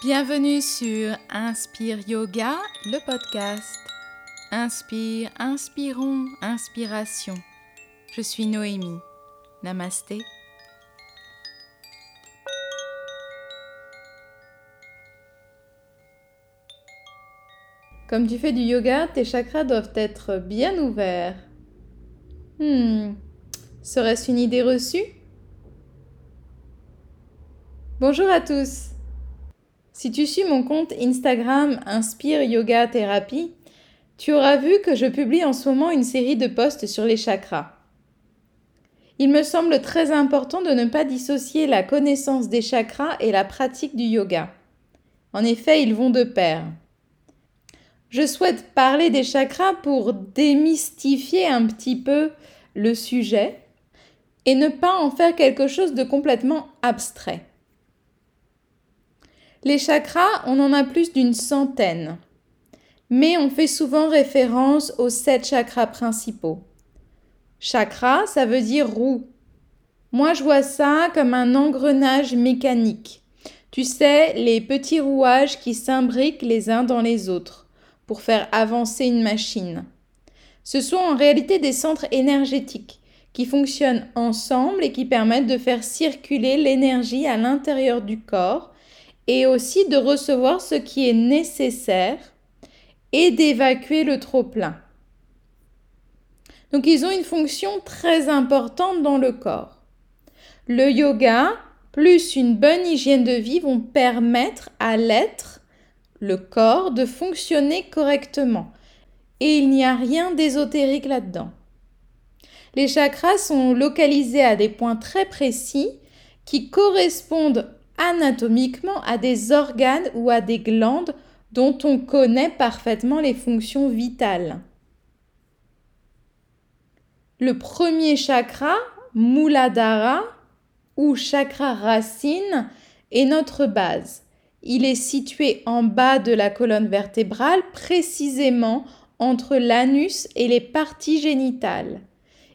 Bienvenue sur Inspire Yoga, le podcast. Inspire, inspirons, inspiration. Je suis Noémie. Namasté. Comme tu fais du yoga, tes chakras doivent être bien ouverts. Hmm, serait-ce une idée reçue? Bonjour à tous. Si tu suis mon compte Instagram Inspire Yoga Thérapie, tu auras vu que je publie en ce moment une série de posts sur les chakras. Il me semble très important de ne pas dissocier la connaissance des chakras et la pratique du yoga. En effet, ils vont de pair. Je souhaite parler des chakras pour démystifier un petit peu le sujet et ne pas en faire quelque chose de complètement abstrait. Les chakras, on en a plus d'une centaine, mais on fait souvent référence aux sept chakras principaux. Chakra, ça veut dire roue. Moi, je vois ça comme un engrenage mécanique. Tu sais, les petits rouages qui s'imbriquent les uns dans les autres pour faire avancer une machine. Ce sont en réalité des centres énergétiques qui fonctionnent ensemble et qui permettent de faire circuler l'énergie à l'intérieur du corps et aussi de recevoir ce qui est nécessaire et d'évacuer le trop-plein. Donc ils ont une fonction très importante dans le corps. Le yoga plus une bonne hygiène de vie vont permettre à l'être, le corps, de fonctionner correctement. Et il n'y a rien d'ésotérique là-dedans. Les chakras sont localisés à des points très précis qui correspondent anatomiquement à des organes ou à des glandes dont on connaît parfaitement les fonctions vitales. Le premier chakra, Muladhara, ou chakra racine, est notre base. Il est situé en bas de la colonne vertébrale, précisément entre l'anus et les parties génitales.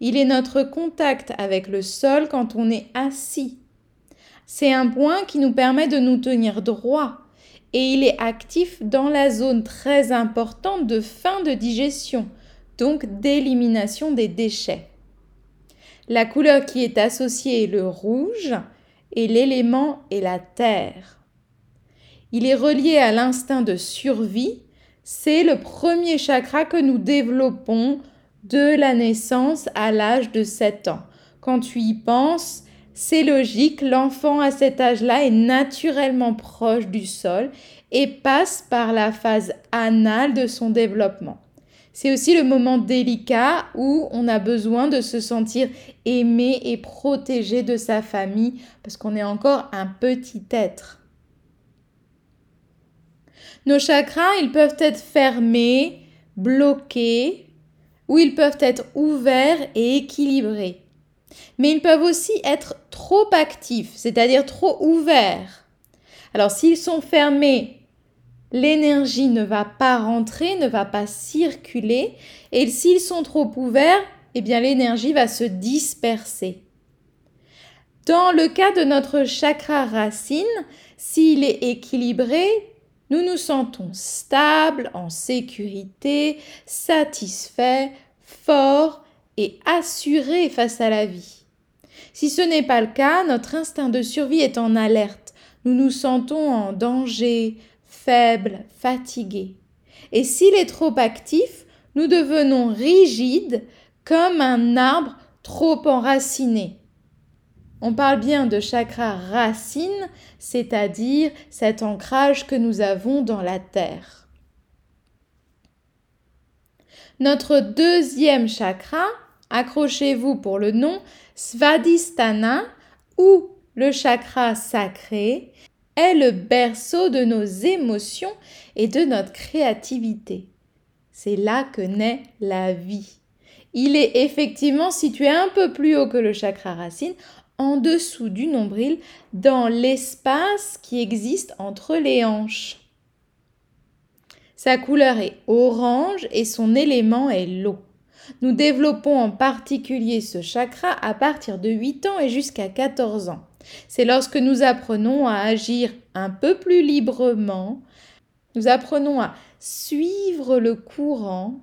Il est notre contact avec le sol quand on est assis. C'est un point qui nous permet de nous tenir droit et il est actif dans la zone très importante de fin de digestion, donc d'élimination des déchets. La couleur qui est associée est le rouge et l'élément est la terre. Il est relié à l'instinct de survie, c'est le premier chakra que nous développons de la naissance à l'âge de 7 ans. Quand tu y penses, c'est logique, l'enfant à cet âge-là est naturellement proche du sol et passe par la phase anale de son développement. C'est aussi le moment délicat où on a besoin de se sentir aimé et protégé de sa famille parce qu'on est encore un petit être. Nos chakras, ils peuvent être fermés, bloqués ou ils peuvent être ouverts et équilibrés mais ils peuvent aussi être trop actifs, c'est-à-dire trop ouverts. Alors s'ils sont fermés, l'énergie ne va pas rentrer, ne va pas circuler, et s'ils sont trop ouverts, eh bien l'énergie va se disperser. Dans le cas de notre chakra racine, s'il est équilibré, nous nous sentons stables, en sécurité, satisfaits, forts et assurés face à la vie. Si ce n'est pas le cas, notre instinct de survie est en alerte. Nous nous sentons en danger, faibles, fatigués. Et s'il est trop actif, nous devenons rigides comme un arbre trop enraciné. On parle bien de chakra racine, c'est-à-dire cet ancrage que nous avons dans la terre. Notre deuxième chakra, accrochez-vous pour le nom, Svadhisthana, ou le chakra sacré, est le berceau de nos émotions et de notre créativité. C'est là que naît la vie. Il est effectivement situé un peu plus haut que le chakra racine, en dessous du nombril, dans l'espace qui existe entre les hanches. Sa couleur est orange et son élément est l'eau. Nous développons en particulier ce chakra à partir de 8 ans et jusqu'à 14 ans. C'est lorsque nous apprenons à agir un peu plus librement, nous apprenons à suivre le courant,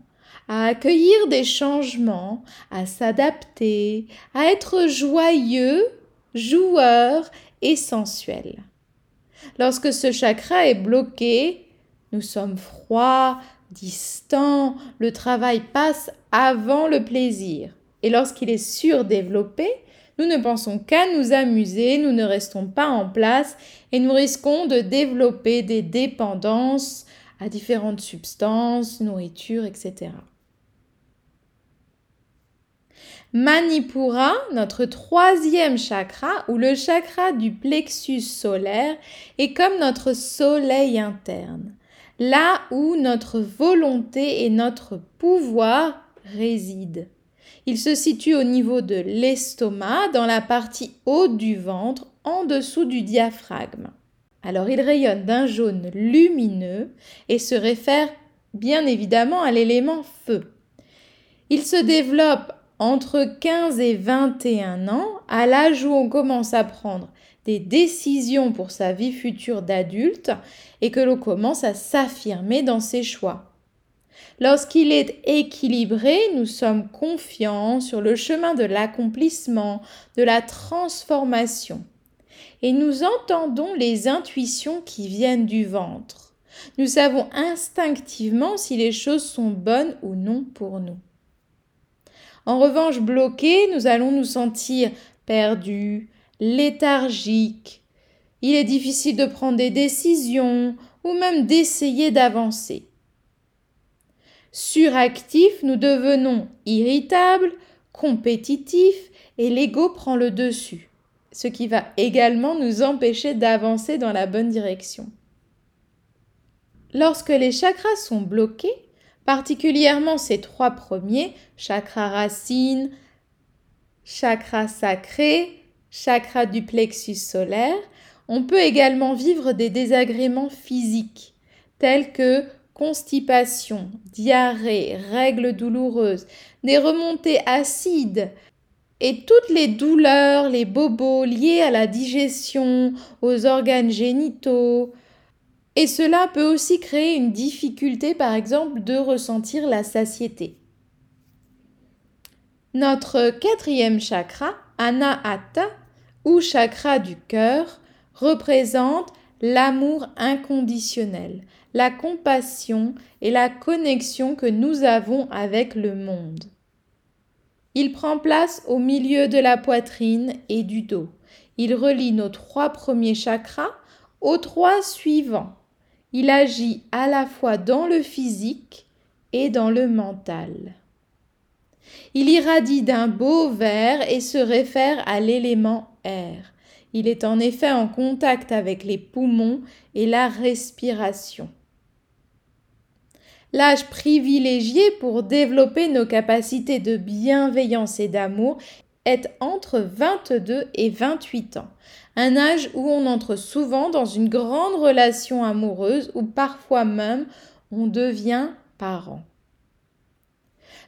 à accueillir des changements, à s'adapter, à être joyeux, joueur et sensuel. Lorsque ce chakra est bloqué, nous sommes froids, distants, le travail passe avant le plaisir. Et lorsqu'il est surdéveloppé, nous ne pensons qu'à nous amuser, nous ne restons pas en place et nous risquons de développer des dépendances à différentes substances, nourriture, etc. Manipura, notre troisième chakra, ou le chakra du plexus solaire, est comme notre soleil interne, là où notre volonté et notre pouvoir résident. Il se situe au niveau de l'estomac, dans la partie haute du ventre, en dessous du diaphragme. Alors il rayonne d'un jaune lumineux et se réfère bien évidemment à l'élément feu. Il se développe entre 15 et 21 ans, à l'âge où on commence à prendre des décisions pour sa vie future d'adulte et que l'on commence à s'affirmer dans ses choix. Lorsqu'il est équilibré, nous sommes confiants sur le chemin de l'accomplissement, de la transformation. Et nous entendons les intuitions qui viennent du ventre. Nous savons instinctivement si les choses sont bonnes ou non pour nous. En revanche, bloqués, nous allons nous sentir perdus, léthargiques. Il est difficile de prendre des décisions ou même d'essayer d'avancer. Suractifs, nous devenons irritables, compétitifs et l'ego prend le dessus, ce qui va également nous empêcher d'avancer dans la bonne direction. Lorsque les chakras sont bloqués, particulièrement ces trois premiers, chakra racine, chakra sacré, chakra du plexus solaire, on peut également vivre des désagréments physiques tels que constipation, diarrhée, règles douloureuses, des remontées acides et toutes les douleurs, les bobos liés à la digestion, aux organes génitaux. Et cela peut aussi créer une difficulté, par exemple, de ressentir la satiété. Notre quatrième chakra, Anahata, ou chakra du cœur, représente l'amour inconditionnel, la compassion et la connexion que nous avons avec le monde. Il prend place au milieu de la poitrine et du dos. Il relie nos trois premiers chakras aux trois suivants. Il agit à la fois dans le physique et dans le mental. Il irradie d'un beau vert et se réfère à l'élément Il est en effet en contact avec les poumons et la respiration. L'âge privilégié pour développer nos capacités de bienveillance et d'amour est entre 22 et 28 ans, un âge où on entre souvent dans une grande relation amoureuse ou parfois même on devient parent.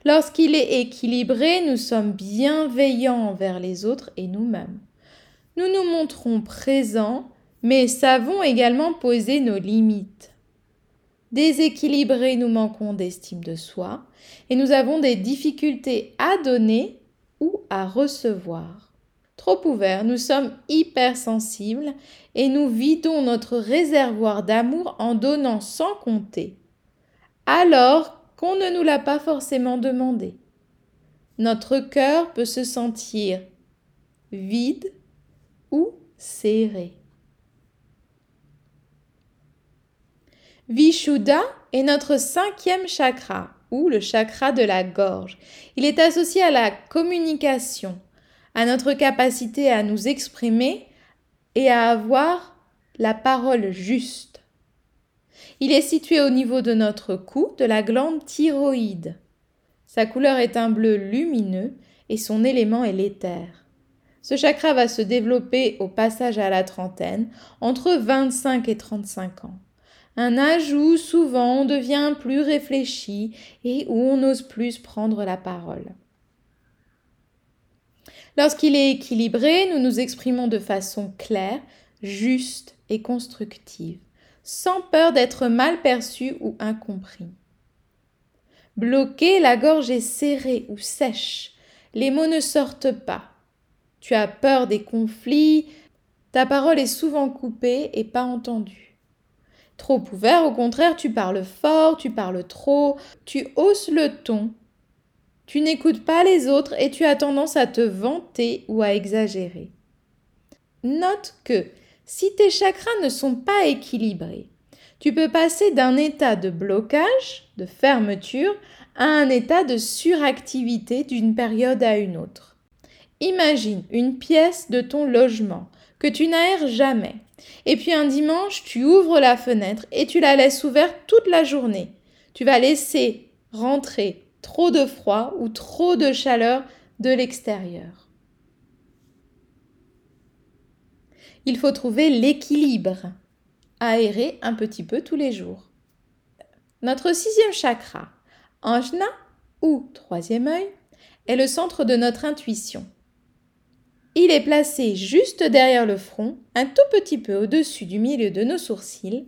Lorsqu'il est équilibré, nous sommes bienveillants envers les autres et nous-mêmes. Nous nous montrons présents, mais savons également poser nos limites. Déséquilibrés, nous manquons d'estime de soi et nous avons des difficultés à donner ou à recevoir. Trop ouverts, nous sommes hypersensibles et nous vidons notre réservoir d'amour en donnant sans compter, alors qu'on ne nous l'a pas forcément demandé. Notre cœur peut se sentir vide ou serré. Vishuddha est notre cinquième chakra, ou le chakra de la gorge. Il est associé à la communication, à notre capacité à nous exprimer et à avoir la parole juste. Il est situé au niveau de notre cou, de la glande thyroïde. Sa couleur est un bleu lumineux et son élément est l'éther. Ce chakra va se développer au passage à la trentaine, entre 25 et 35 ans. Un âge où souvent on devient plus réfléchi et où on ose plus prendre la parole. Lorsqu'il est équilibré, nous nous exprimons de façon claire, juste et constructive, sans peur d'être mal perçu ou incompris. Bloqué, la gorge est serrée ou sèche, les mots ne sortent pas. Tu as peur des conflits, ta parole est souvent coupée et pas entendue. Trop ouvert, au contraire, tu parles fort, tu parles trop, tu hausses le ton, tu n'écoutes pas les autres et tu as tendance à te vanter ou à exagérer. Note que si tes chakras ne sont pas équilibrés, tu peux passer d'un état de blocage, de fermeture, à un état de suractivité d'une période à une autre. Imagine une pièce de ton logement que tu n'aères jamais. Et puis un dimanche, tu ouvres la fenêtre et tu la laisses ouverte toute la journée. Tu vas laisser rentrer trop de froid ou trop de chaleur de l'extérieur. Il faut trouver l'équilibre, aérer un petit peu tous les jours. Notre sixième chakra, Anjna ou troisième œil, est le centre de notre intuition. Il est placé juste derrière le front, un tout petit peu au-dessus du milieu de nos sourcils,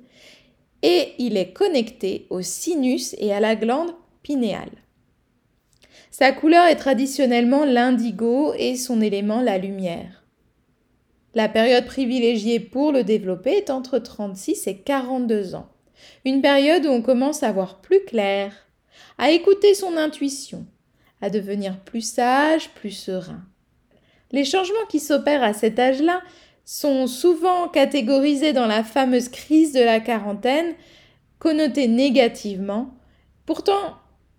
et il est connecté au sinus et à la glande pinéale. Sa couleur est traditionnellement l'indigo et son élément la lumière. La période privilégiée pour le développer est entre 36 et 42 ans, une période où on commence à voir plus clair, à écouter son intuition, à devenir plus sage, plus serein. Les changements qui s'opèrent à cet âge-là sont souvent catégorisés dans la fameuse crise de la quarantaine, connotée négativement. Pourtant,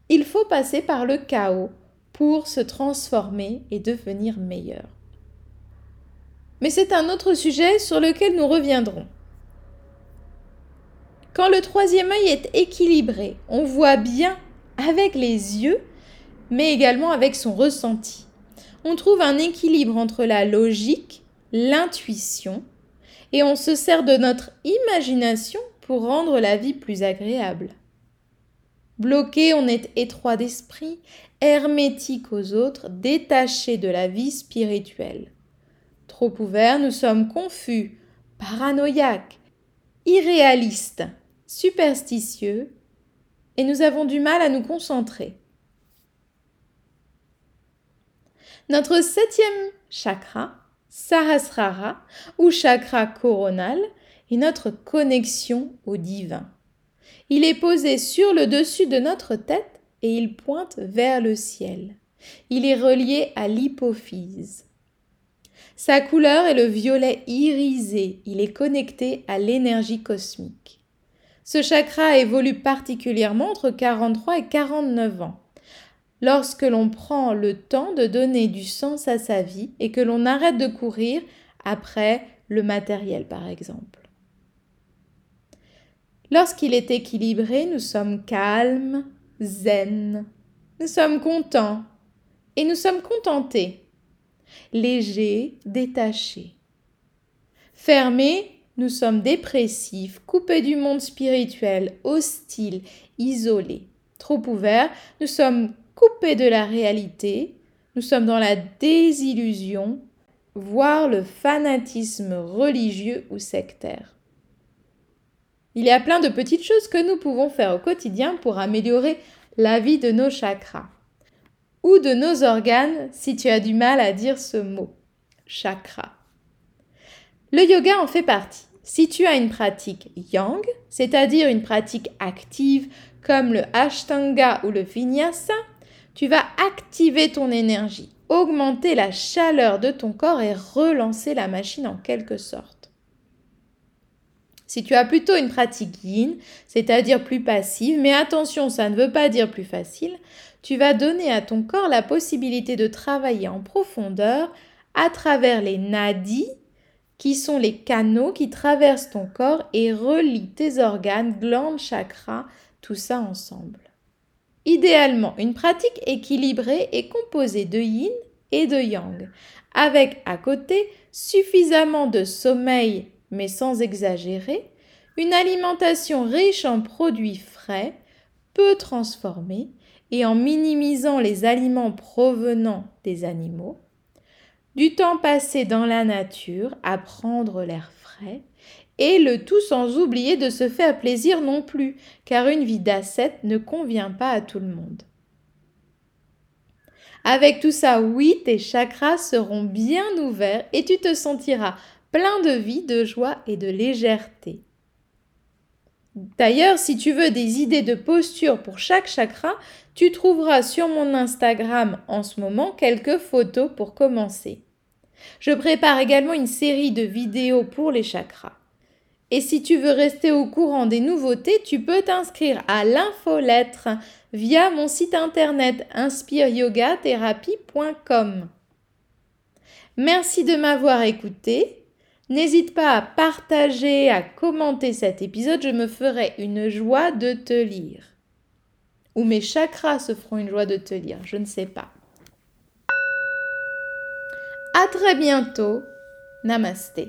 il faut passer par le chaos pour se transformer et devenir meilleur. Mais c'est un autre sujet sur lequel nous reviendrons. Quand le troisième œil est équilibré, on voit bien avec les yeux, mais également avec son ressenti. On trouve un équilibre entre la logique, l'intuition, et on se sert de notre imagination pour rendre la vie plus agréable. Bloqué, on est étroit d'esprit, hermétique aux autres, détaché de la vie spirituelle. Trop ouvert, nous sommes confus, paranoïaques, irréalistes, superstitieux, et nous avons du mal à nous concentrer. Notre septième chakra, Sahasrara, ou chakra coronal, est notre connexion au divin. Il est posé sur le dessus de notre tête et il pointe vers le ciel. Il est relié à l'hypophyse. Sa couleur est le violet irisé. Il est connecté à l'énergie cosmique. Ce chakra évolue particulièrement entre 43 et 49 ans. Lorsque l'on prend le temps de donner du sens à sa vie et que l'on arrête de courir après le matériel, par exemple. Lorsqu'il est équilibré, nous sommes calmes, zen, nous sommes contents et nous sommes contentés, légers, détachés. Fermés, nous sommes dépressifs, coupés du monde spirituel, hostiles, isolés. Trop ouverts, nous sommes coupés de la réalité, nous sommes dans la désillusion, voire le fanatisme religieux ou sectaire. Il y a plein de petites choses que nous pouvons faire au quotidien pour améliorer la vie de nos chakras ou de nos organes si tu as du mal à dire ce mot, chakra. Le yoga en fait partie. Si tu as une pratique yang, c'est-à-dire une pratique active comme le ashtanga ou le vinyasa, tu vas activer ton énergie, augmenter la chaleur de ton corps et relancer la machine en quelque sorte. Si tu as plutôt une pratique yin, c'est-à-dire plus passive, mais attention, ça ne veut pas dire plus facile, tu vas donner à ton corps la possibilité de travailler en profondeur à travers les nadis, qui sont les canaux qui traversent ton corps et relient tes organes, glandes, chakras, tout ça ensemble. Idéalement, une pratique équilibrée est composée de yin et de yang, avec à côté suffisamment de sommeil mais sans exagérer, une alimentation riche en produits frais, peu transformés et en minimisant les aliments provenant des animaux, du temps passé dans la nature à prendre l'air frais, et le tout sans oublier de se faire plaisir non plus, car une vie d'ascète ne convient pas à tout le monde. Avec tout ça, oui, tes chakras seront bien ouverts et tu te sentiras plein de vie, de joie et de légèreté. D'ailleurs, si tu veux des idées de posture pour chaque chakra, tu trouveras sur mon Instagram en ce moment quelques photos pour commencer. Je prépare également une série de vidéos pour les chakras. Et si tu veux rester au courant des nouveautés, tu peux t'inscrire à l'infolettre via mon site internet inspireyogatherapie.com. Merci de m'avoir écouté. N'hésite pas à partager, à commenter cet épisode, je me ferai une joie de te lire. Ou mes chakras se feront une joie de te lire, je ne sais pas. À très bientôt. Namasté.